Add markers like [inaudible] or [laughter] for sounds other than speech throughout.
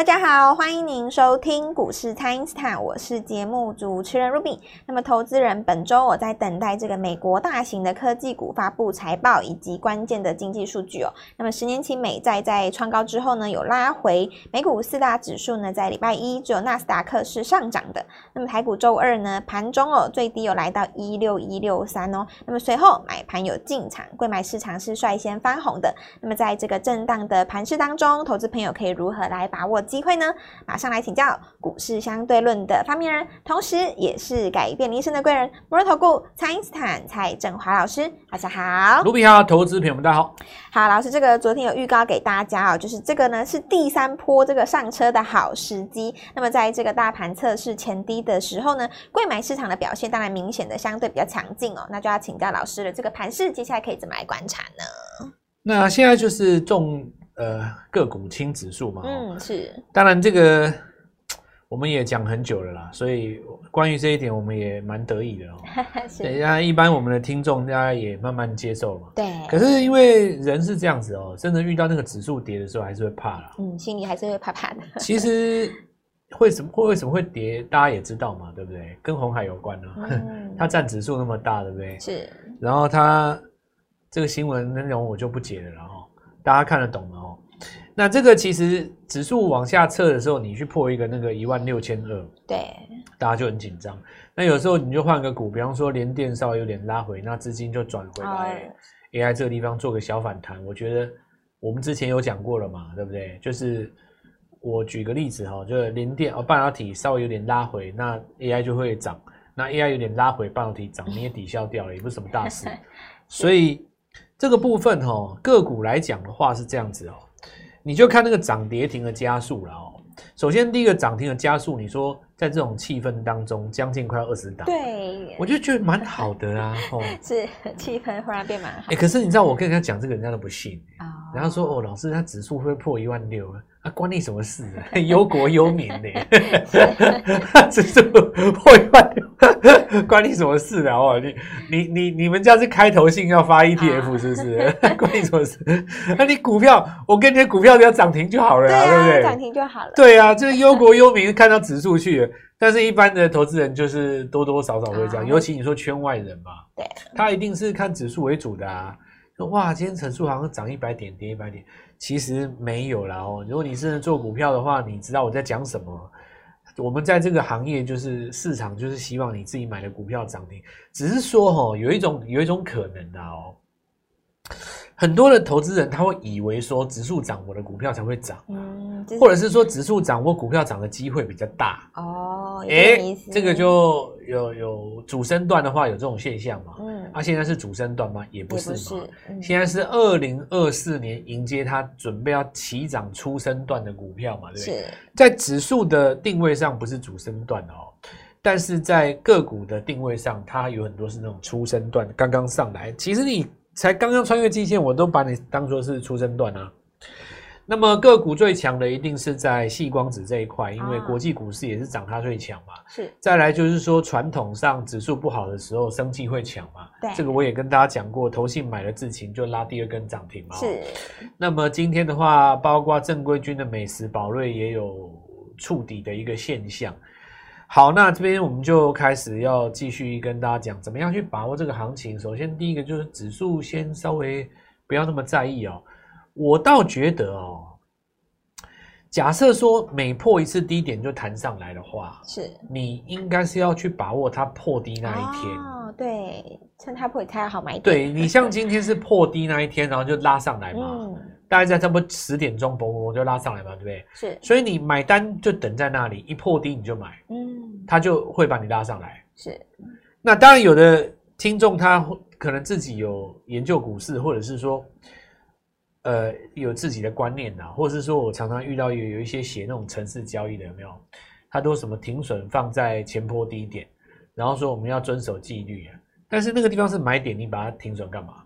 大家好，欢迎您收听股市蔡因斯坦，我是节目主持人 Ruby。那么，投资人本周我在等待这个美国大型的科技股发布财报以及关键的经济数据哦。那么，十年期美债在创高之后呢，有拉回。美股四大指数呢，在礼拜一只有纳斯达克是上涨的。那么，台股周二呢，盘中哦最低有来到一六一六三哦。那么随后买盘有进场，柜买市场是率先翻红的。那么，在这个震荡的盘势当中，投资朋友可以如何来把握机会呢？马上来请教股市相对论的发明人，同时也是改变人生的贵人——摩尔投顾蔡因斯坦蔡振华老师。大家好，卢比好，投资朋友们大家好。好，老师，这个昨天有预告给大家哦，就是这个呢是第三波这个上车的好时机。那么在这个大盘测试前低的时候呢，柜买市场的表现当然明显的相对比较强劲哦。那就要请教老师了，这个盘势接下来可以怎么来观察呢？那现在就是重。呃，个股轻指数嘛，嗯，是。当然，这个 [tsk] 我们也讲很久了啦，所以关于这一点，我们也蛮得意的哦。[laughs] 是。等一下，一般我们的听众大家也慢慢接受嘛。对。可是因为人是这样子哦，真的遇到那个指数跌的时候，还是会怕啦。嗯，心里还是会怕怕的。[laughs] 其实为什么会为什么会跌，大家也知道嘛，对不对？跟红海有关啊。嗯。[laughs] 它占指数那么大，对不对？是。然后它这个新闻内容我就不解了，然后。大家看得懂了哦。那这个其实指数往下测的时候，你去破一个那个一万六千二，对，大家就很紧张。那有时候你就换个股，比方说联电稍微有点拉回，那资金就转回来 AI 这个地方做个小反弹。我觉得我们之前有讲过了嘛，对不对？就是我举个例子哈，就是联电哦，半导体稍微有点拉回，那 AI 就会涨。那 AI 有点拉回，半导体涨，你也抵消掉了，也不是什么大事。[laughs] 所以。这个部分哦，个股来讲的话是这样子哦，你就看那个涨跌停的加速了哦。首先第一个涨停的加速，你说在这种气氛当中，将近快要二十档，对，我就觉得蛮好的啊。[laughs] 哦，是气氛忽然变蛮好。哎，可是你知道我跟人家讲这个，人家都不信啊。然后说哦，老师他指数会破一万六啊。啊，关你什么事啊？[laughs] 忧国忧民呢？指数破一万，关你什么事啊？哦，你你你你们家是开头性要发 ETF 是不是？[laughs] 关你什么事？那你股票，我跟你的股票只要涨停就好了啊，对不对？涨停就好了。对啊，这个忧国忧民看到指数去了，但是一般的投资人就是多多少少会这样，尤其你说圈外人嘛，对，他一定是看指数为主的啊。说哇，今天指数好像涨一百点，跌一百点。其实没有啦哦，如果你是做股票的话，你知道我在讲什么。我们在这个行业就是市场，就是希望你自己买的股票涨停。只是说哈，有一种有一种可能的哦。很多的投资人他会以为说指数涨，我的股票才会涨，嗯，或者是说指数涨，我股票涨的机会比较大哦。哎，这个就有有主升段的话有这种现象嘛？嗯，啊，现在是主升段吗？也不是嘛。是嗯、现在是二零二四年迎接它准备要起涨出升段的股票嘛？对不对？在指数的定位上不是主升段哦，但是在个股的定位上，它有很多是那种出升段刚刚上来。其实你。才刚刚穿越季线，我都把你当做是出升段啊。那么个股最强的一定是在细光子这一块，因为国际股市也是涨它最强嘛。是。再来就是说，传统上指数不好的时候，生技会强嘛。对。这个我也跟大家讲过，投信买了智勤就拉第二根涨停嘛。是。那么今天的话，包括正规军的美食宝瑞也有触底的一个现象。好，那这边我们就开始要继续跟大家讲，怎么样去把握这个行情。首先，第一个就是指数先稍微不要那么在意哦。我倒觉得哦，假设说每破一次低点就弹上来的话，是你应该是要去把握它破低那一天。哦，对，趁它破才好买点。对，[laughs] 你像今天是破低那一天，然后就拉上来嘛。嗯大概在差不多十点钟，嘣嘣就拉上来嘛，对不对？是，所以你买单就等在那里，一破低你就买，嗯，他就会把你拉上来。是，那当然有的听众他可能自己有研究股市，或者是说，呃，有自己的观念呐，或者是说我常常遇到有有一些写那种城市交易的，有没有？他都什么停损放在前坡低点，然后说我们要遵守纪律啊，但是那个地方是买点，你把它停损干嘛？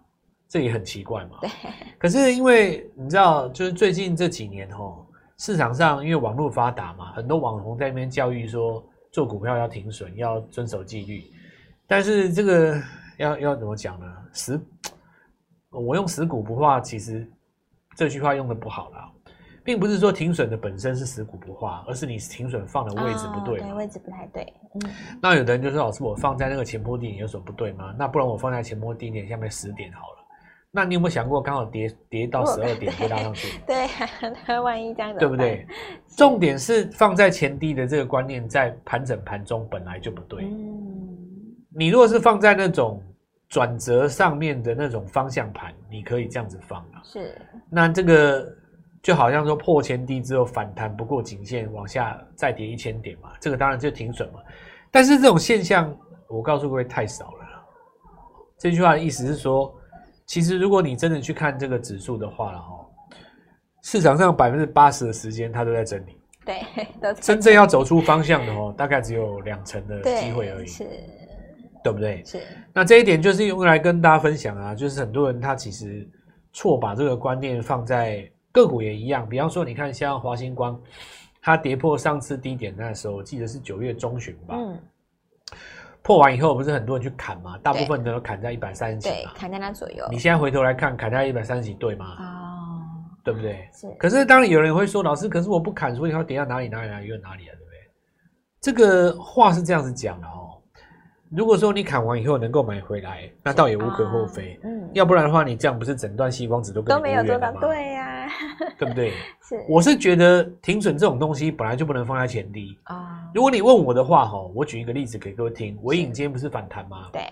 这也很奇怪嘛。对。可是因为你知道，就是最近这几年吼，市场上因为网络发达嘛，很多网红在那边教育说，做股票要停损，要遵守纪律。但是这个要要怎么讲呢？死，我用死股不化，其实这句话用的不好啦。并不是说停损的本身是死股不化，而是你停损放的位置不对，哦，对，位置不太对。嗯，那有的人就说老师，我放在那个前波低点有什么不对吗？那不然我放在前波低点下面十点好了。那你有没有想过，刚好跌跌到十二点就拉上去？[laughs] 对，那万一这样子，对不对？重点是放在前低的这个观念，在盘整盘中本来就不对。嗯，你如果是放在那种转折上面的那种方向盘，你可以这样子放啊。是，那这个。就好像说破前低之后反弹不过颈线，往下再跌一千点嘛，这个当然就停损嘛。但是这种现象，我告诉各位太少了。这句话的意思是说，其实如果你真的去看这个指数的话了哈，市场上百分之八十的时间它都在整理。对，真正要走出方向的哦，大概只有两成的机会而已。是，对不对？是。那这一点就是用来跟大家分享啊，就是很多人他其实错把这个观念放在。个股也一样，比方说，你看像华星光，它跌破上次低点那时候，我记得是九月中旬吧。嗯。破完以后，不是很多人去砍嘛？大部分都砍在一百三十几。对，砍在那左右。你现在回头来看，砍在一百三十几，对吗？哦。对不对？是。可是当然有人会说，老师，可是我不砍，所以它跌到哪里哪里哪里又哪里啊？对不对？这个话是这样子讲的哦。如果说你砍完以后能够买回来，那倒也无可厚非。嗯，要不然的话，你这样不是整段矽光子都跟？都没有做到，对呀，[laughs] 对不对？[laughs] 是，我是觉得停损这种东西本来就不能放在前低啊。如果你问我的话，哈，我举一个例子给各位听。尾影今天不是反弹吗？对。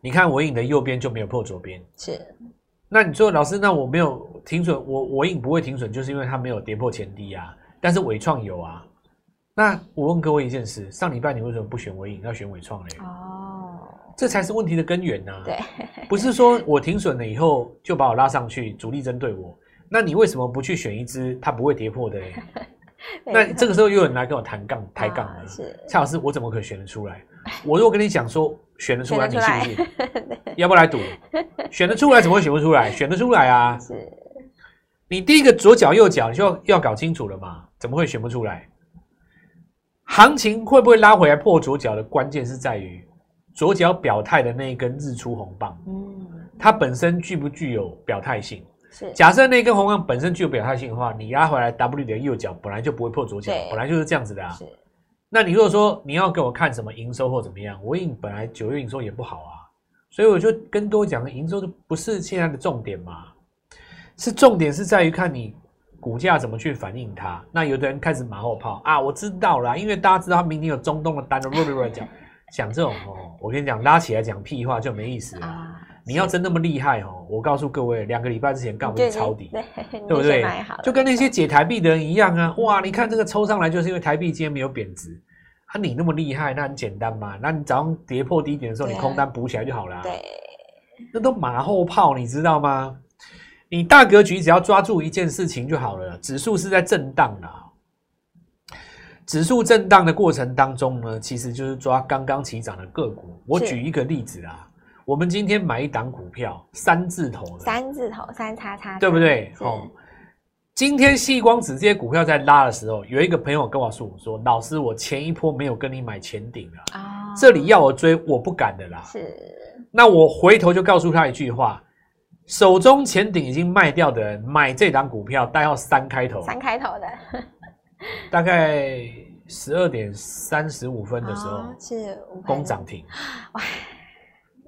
你看尾影的右边就没有破左边，是。那你说老师，那我没有停损，我尾影不会停损，就是因为它没有跌破前低啊。但是纬创有啊。那我问各位一件事：上礼拜你为什么不选伟影，要选伟创嘞？哦，这才是问题的根源呐。对，[laughs] 不是说我停损了以后就把我拉上去，主力针对我。那你为什么不去选一只它不会跌破的嘞？[laughs] 那这个时候又有人来跟我谈杠、抬杠了。是蔡老师，我怎么可以选得出来？我如果跟你讲说选得出来，你信不信？[laughs] 要不要来赌？选得出来怎么会选不出来？选得出来啊！是，你第一个左脚右脚你就要搞清楚了嘛？怎么会选不出来？行情会不会拉回来破左脚的关键是在于左脚表态的那一根日出红棒，嗯，它本身具不具有表态性？是。假设那根红棒本身具有表态性的话，你拉回来 W 的右脚本来就不会破左脚，本来就是这样子的啊。是。那你如果说你要给我看什么营收或怎么样，纬颖本来九月营收也不好啊，所以我就跟多讲，营收都不是现在的重点嘛，是重点是在于看你。股价怎么去反映它？那有的人开始马后炮啊，我知道啦，因为大家知道他明天有中东的单的，乱乱讲，讲这种哦，我跟你讲，拉起来讲屁话就没意思了。啊、你要真那么厉害哦，我告诉各位，两个礼拜之前干不是抄底，对，[laughs] 对不对？就跟那些解台币的人一样啊！哇，你看这个抽上来，就是因为台币今天没有贬值啊！你那么厉害，那很简单嘛，那你早上跌破低点的时候，你空单补起来就好了。对，那都马后炮，你知道吗？你大格局只要抓住一件事情就好了。指数是在震荡的，指数震荡的过程当中呢，其实就是抓刚刚起涨的个股。我举一个例子啊，我们今天买一档股票，三字头的，三字头，三叉叉，对不对？哦，今天细光子这些股票在拉的时候，有一个朋友跟我说：“我说老师，我前一波没有跟你买前顶了啊，这里要我追，我不敢的啦。”是，那我回头就告诉他一句话。手中前顶已经卖掉的人，买这档股票，代号三开头，三开头的，大概十二点三十五分的时候，哦、是攻涨停。哇！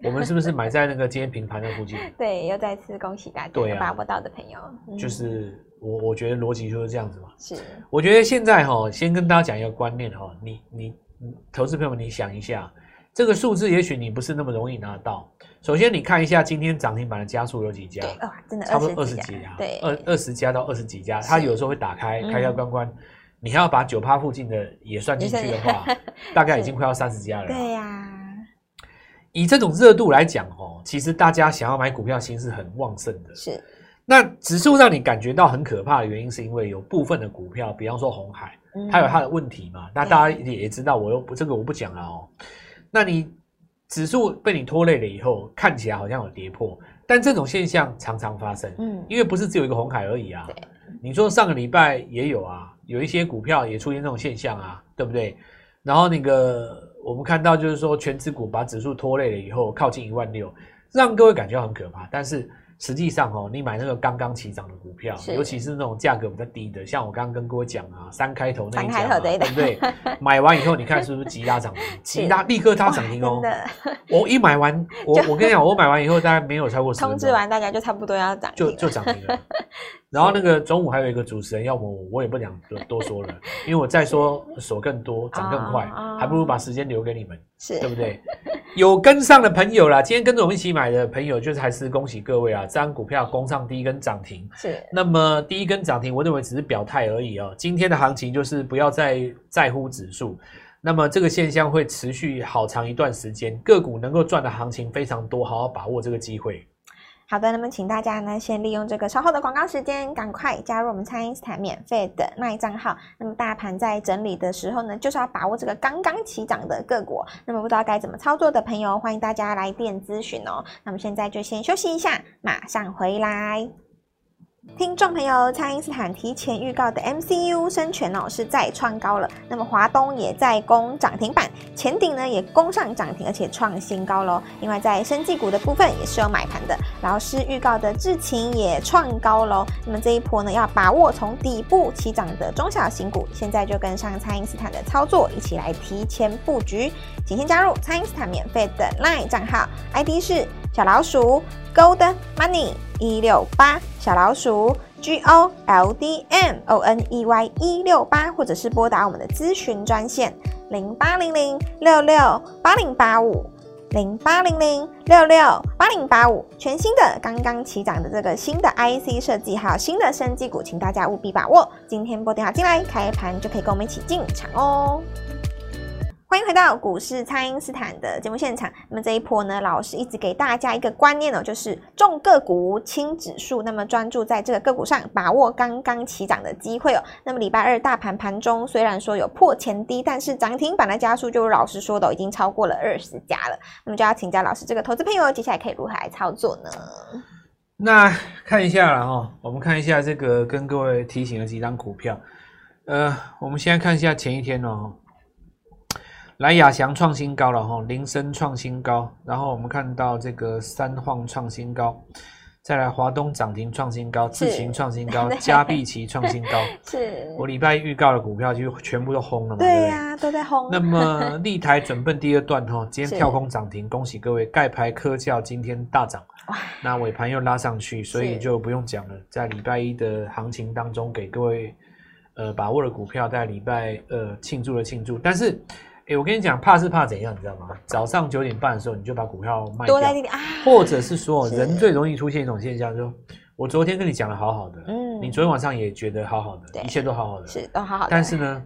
我们是不是买在那个今天平盘的附近？[laughs] 对，又再次恭喜大家，对啊，把握到的朋友，嗯、就是我，我觉得逻辑就是这样子嘛。是，我觉得现在哈，先跟大家讲一个观念哈，你你投资朋友们，你想一下，这个数字也许你不是那么容易拿到。首先，你看一下今天涨停板的家数有几家？对，哇，真的差不多二十几家。对，二二十家到二十几家，它有时候会打开开开关关。你还要把九趴附近的也算进去的话，[laughs] 大概已经快要三十家了。对呀。以这种热度来讲，哦，其实大家想要买股票心是很旺盛的。是。那指数让你感觉到很可怕的原因，是因为有部分的股票，比方说红海，它有它的问题嘛。那大家也知道，我又不这个我不讲了哦。那你。指数被你拖累了以后，看起来好像有跌破，但这种现象常常发生。嗯，因为不是只有一个红海而已啊。你说上个礼拜也有啊，有一些股票也出现这种现象啊，对不对？然后那个我们看到就是说，全指股把指数拖累了以后，靠近一万六，让各位感觉很可怕。但是实际上哦，你买那个刚刚起涨的股票，尤其是那种价格比较低的，像我刚刚跟各位讲啊，三开头那一家，对不对？买完以后，你看是不是急拉涨停？[laughs] 急拉立刻它涨停哦！我一买完，我我跟你讲，我买完以后大概没有超过十通知完大家就差不多要涨，就就涨停了。然后那个中午还有一个主持人要我，我也不想多多说了，因为我再说手更多涨更快，还不如把时间留给你们，是对不对？有跟上的朋友啦，今天跟着我们一起买的朋友，就是还是恭喜各位啊！这张股票攻上第一根涨停，是。那么第一根涨停，我认为只是表态而已哦。今天的行情就是不要再在乎指数，那么这个现象会持续好长一段时间，个股能够赚的行情非常多，好好把握这个机会。好的，那么请大家呢，先利用这个稍后的广告时间，赶快加入我们蔡因斯坦免费的那一账号。那么大盘在整理的时候呢，就是要把握这个刚刚起涨的个股。那么不知道该怎么操作的朋友，欢迎大家来电咨询哦。那么现在就先休息一下，马上回来。听众朋友，蔡因斯坦提前预告的 MCU 生权哦，是再创高了。那么华东也在攻涨停板，前顶呢也攻上涨停，而且创新高喽。另外在生技股的部分也是有买盘的，老师预告的智勤也创高喽。那么这一波呢，要把握从底部起涨的中小型股，现在就跟上蔡因斯坦的操作，一起来提前布局。请先加入蔡因斯坦免费的 LINE 账号，ID 是小老鼠 Gold Money 一六八。小老鼠 G O L D M O N E Y 一六八，或者是拨打我们的咨询专线零八零零六六八零八五零八零零六六八零八五。全新的刚刚起涨的这个新的 IC 设计，还有新的生技股，请大家务必把握。今天拨电话进来，开盘就可以跟我们一起进场哦。欢迎回到股市，蔡因斯坦的节目现场。那么这一波呢，老师一直给大家一个观念哦，就是重个股轻指数。那么专注在这个个股上，把握刚刚起涨的机会哦。那么礼拜二大盘盘中虽然说有破前低，但是涨停板的家数，就如老师说的，已经超过了二十家了。那么就要请教老师，这个投资朋友接下来可以如何来操作呢？那看一下了哈，我们看一下这个跟各位提醒的几张股票。呃，我们先看一下前一天哦。来亚翔创新高了哈，林森创新高，然后我们看到这个三晃创新高，再来华东涨停创新高，智勤创新高，[laughs] 嘉必奇创新高，[laughs] 是我礼拜预告的股票就全部都轰了嘛？对呀、啊，都在轰。那么立台准备第二段哈，[laughs] 今天跳空涨停，恭喜各位！盖牌科教今天大涨，那尾盘又拉上去，所以就不用讲了。在礼拜一的行情当中，给各位呃把握的股票，在礼拜二庆祝了庆祝，但是。哎、欸，我跟你讲，怕是怕怎样，你知道吗？早上九点半的时候，你就把股票卖掉，啊、或者是说，人最容易出现一种现象，就我昨天跟你讲的好好的，嗯，你昨天晚上也觉得好好的，一切都好好的，是都好好的，但是呢，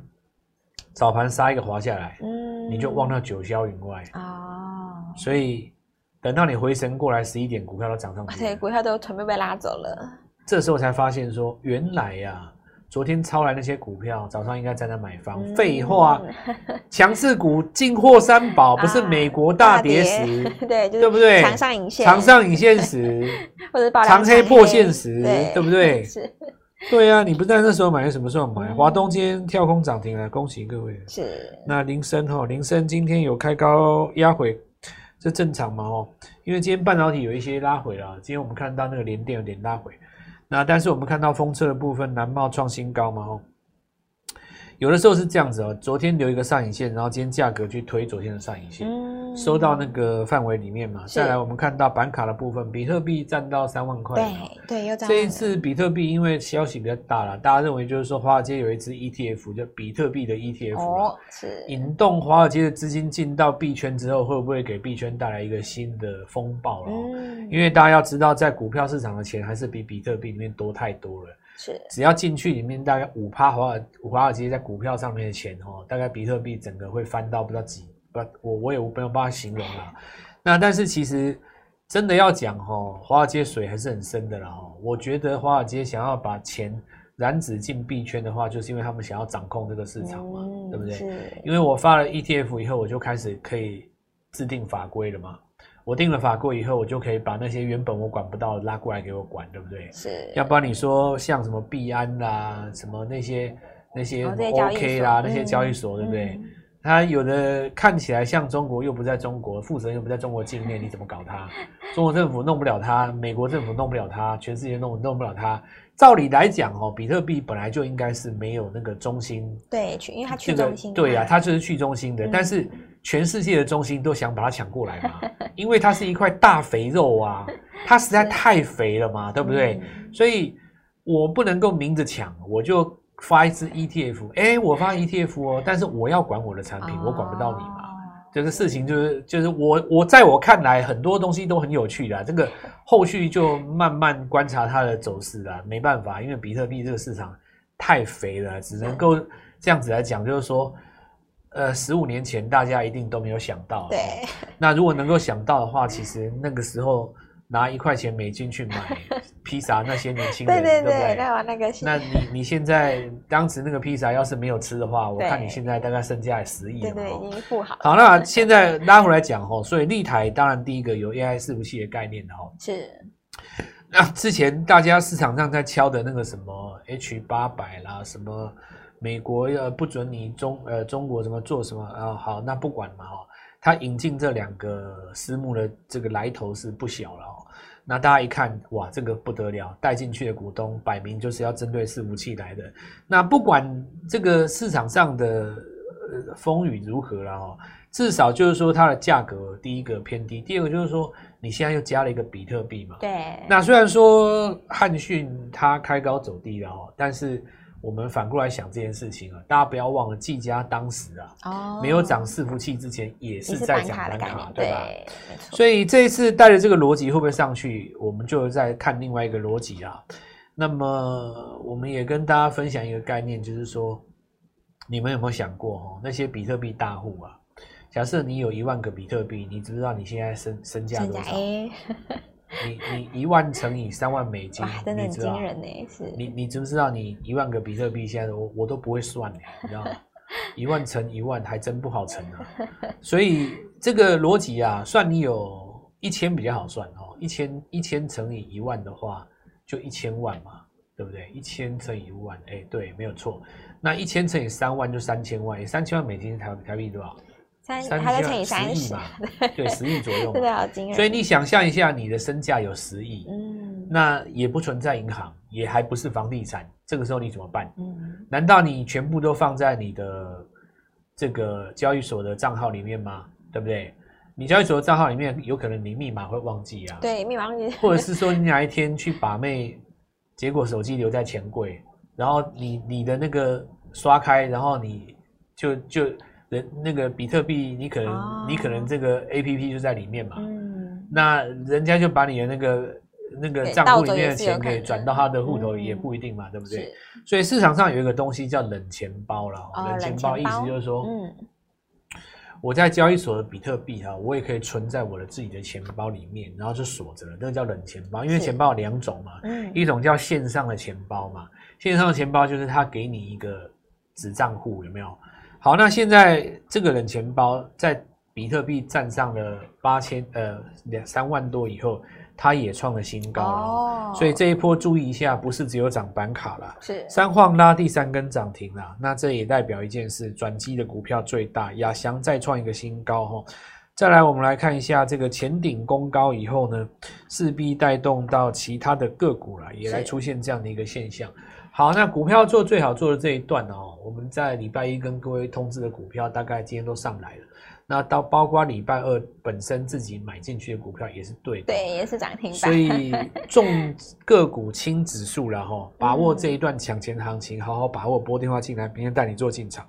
早盘杀一个滑下来，嗯，你就忘到九霄云外哦，所以等到你回神过来，十一点股票都涨上去，对，股票都全部被拉走了，这时候才发现说，原来呀、啊。昨天抄来那些股票，早上应该在那买方。废、嗯、话，[laughs] 强势股进货三宝，不是美国大跌时，啊、[laughs] 对，对不对？长上影线，长上影线时，[laughs] 或者长黑破线时，对，对不对？是，对啊，你不在那时候买，什么时候买？华、嗯、东今天跳空涨停了，恭喜各位。是，那林森哈，林森今天有开高压回，这正常嘛？哦，因为今天半导体有一些拉回了，今天我们看到那个联电有点拉回。那但是我们看到风车的部分，南茂创新高嘛，吼。有的时候是这样子哦，昨天留一个上影线，然后今天价格去推昨天的上影线，嗯、收到那个范围里面嘛。再来，我们看到板卡的部分，比特币站到三万块。对对，又这一次比特币因为消息比较大了，大家认为就是说华尔街有一只 ETF 叫比特币的 ETF 哦，是引动华尔街的资金进到币圈之后，会不会给币圈带来一个新的风暴哦？嗯、因为大家要知道，在股票市场的钱还是比比特币里面多太多了。是，只要进去里面大概五趴华尔华尔街在股票上面的钱哦，大概比特币整个会翻到不知道几，不，我我也没有办法形容了。[laughs] 那但是其实真的要讲哈，华尔街水还是很深的了哈。我觉得华尔街想要把钱染指进币圈的话，就是因为他们想要掌控这个市场嘛，嗯、对不对？是因为我发了 ETF 以后，我就开始可以制定法规了嘛。我定了法规以后，我就可以把那些原本我管不到的拉过来给我管，对不对？是。要不然你说像什么币安啦，什么那些那些 OK 啦，那些交易所，嗯、对不对？他有的看起来像中国，又不在中国，负责人又不在中国境内，你怎么搞他？[laughs] 中国政府弄不了他，美国政府弄不了他，全世界弄弄不了他。照理来讲，哦，比特币本来就应该是没有那个中心，对，去，因为它去中心，对呀、啊，它就是去中心的。嗯、但是全世界的中心都想把它抢过来嘛，[laughs] 因为它是一块大肥肉啊，它实在太肥了嘛，对不对？嗯、所以我不能够明着抢，我就。发一支 ETF，哎、欸，我发 ETF 哦，但是我要管我的产品，哦、我管不到你嘛。这个事情就是就是我我在我看来很多东西都很有趣的，这个后续就慢慢观察它的走势啦。没办法，因为比特币这个市场太肥了，只能够这样子来讲，就是说，呃，十五年前大家一定都没有想到。对。那如果能够想到的话，其实那个时候。拿一块钱美金去买 [laughs] 披萨，那些年轻人，对对对，那那个，那你你现在当时那个披萨要是没有吃的话，我看你现在大概身价十亿了，对对，已经富豪。好，那现在拉回来讲哦，所以立台当然第一个有 AI 伺服器的概念的哦，是。那之前大家市场上在敲的那个什么 H 八百啦，什么美国要不准你中呃中国什么做什么啊？好，那不管嘛哈。他引进这两个私募的这个来头是不小了哦。那大家一看，哇，这个不得了，带进去的股东摆明就是要针对伺服器来的。那不管这个市场上的风雨如何了哈，至少就是说它的价格第一个偏低，第二个就是说你现在又加了一个比特币嘛。对。那虽然说汉讯它开高走低了哈，但是。我们反过来想这件事情啊，大家不要忘了，技嘉当时啊，哦，没有涨伺服器之前，也是在讲板卡，对吧？对，所以这一次带着这个逻辑会不会上去，我们就在看另外一个逻辑啊。那么我们也跟大家分享一个概念，就是说，你们有没有想过哦，那些比特币大户啊，假设你有一万个比特币，你知不知道你现在身身价多少？你你一万乘以三万美金，真的很惊人呢！是，你你知不知道？你一万个比特币，现在我我都不会算，你知道吗？[laughs] 一万乘一万还真不好乘啊！所以这个逻辑啊，算你有一千比较好算哦。一千一千乘以一万的话，就一千万嘛，对不对？一千乘以一万，哎，对，没有错。那一千乘以三万就三千万，三千万美金台台币多少？三，还在乘以三十嘛？对，十亿左右。[laughs] 真的好惊人。所以你想象一下，你的身价有十亿，嗯，那也不存在银行，也还不是房地产，这个时候你怎么办？嗯，难道你全部都放在你的这个交易所的账号里面吗？对不对？你交易所的账号里面有可能你密码会忘记啊，对，密码忘记，或者是说你哪一天去把妹，结果手机留在钱柜，然后你你的那个刷开，然后你就就。人那个比特币，你可能、哦、你可能这个 A P P 就在里面嘛，嗯，那人家就把你的那个那个账户里面的钱给转到他的户头，也不一定嘛，嗯、对不对？所以市场上有一个东西叫冷钱包了，哦、冷钱包意思就是说，嗯，我在交易所的比特币哈，我也可以存在我的自己的钱包里面，然后就锁着了，那个叫冷钱包，因为钱包有两种嘛，嗯，一种叫线上的钱包嘛，线上的钱包就是他给你一个子账户，有没有？好，那现在这个冷钱包在比特币站上了八千呃两三万多以后，它也创了新高了。哦，所以这一波注意一下，不是只有涨板卡了，是三晃拉第三根涨停了。那这也代表一件事，转机的股票最大，亚翔再创一个新高哈。再来，我们来看一下这个前顶攻高以后呢，势必带动到其他的个股了，也来出现这样的一个现象。好，那股票做最好做的这一段哦，我们在礼拜一跟各位通知的股票，大概今天都上来了。那到包括礼拜二本身自己买进去的股票也是对的，对，也是涨停板。所以 [laughs] 重个股轻指数了哈，把握这一段抢钱行情，好好把握，拨电话进来，明天带你做进场。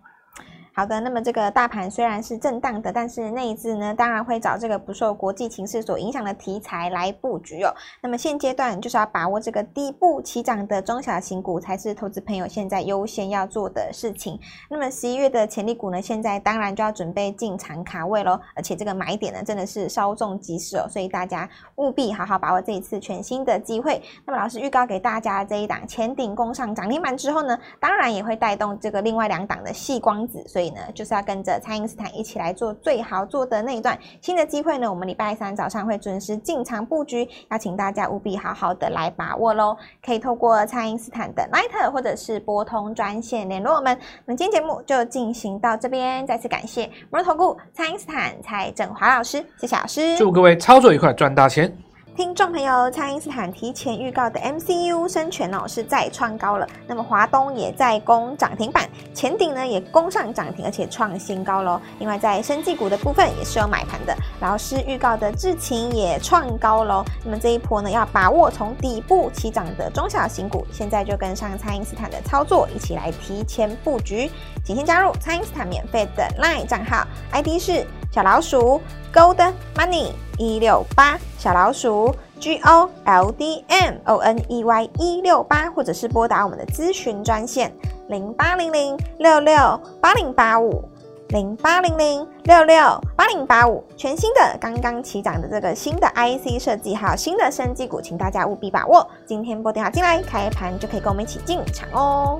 好的，那么这个大盘虽然是震荡的，但是内资呢，当然会找这个不受国际情势所影响的题材来布局哦。那么现阶段就是要把握这个底部起涨的中小型股，才是投资朋友现在优先要做的事情。那么十一月的潜力股呢，现在当然就要准备进场卡位喽，而且这个买点呢，真的是稍纵即逝哦，所以大家务必好好把握这一次全新的机会。那么老师预告给大家这一档前顶攻上涨停板之后呢，当然也会带动这个另外两档的细光子，所以。呢，就是要跟着蔡因斯坦一起来做最好做的那一段。新的机会呢，我们礼拜三早上会准时进场布局，邀请大家务必好好的来把握喽。可以透过蔡因斯坦的 Line 或者是拨通专线联络我们。那今天节目就进行到这边，再次感谢摩尔投顾蔡因斯坦蔡振华老师，谢谢老师，祝各位操作愉快，赚大钱。听众朋友，蔡因斯坦提前预告的 MCU 生权哦是再创高了，那么华东也在攻涨停板，前顶呢也攻上涨停，而且创新高喽。另外在生技股的部分也是有买盘的，老师预告的智勤也创高喽。那么这一波呢要把握从底部起涨的中小型股，现在就跟上蔡因斯坦的操作，一起来提前布局。请先加入蔡因斯坦免费的 LINE 账号，ID 是小老鼠 Gold Money 一六八小老鼠 G O L D M O N E Y 一六八，或者是拨打我们的咨询专线零八零零六六八零八五零八零零六六八零八五，全新的刚刚起涨的这个新的 IC 设计，还有新的生技股，请大家务必把握。今天拨电话进来，开盘就可以跟我们一起进场哦。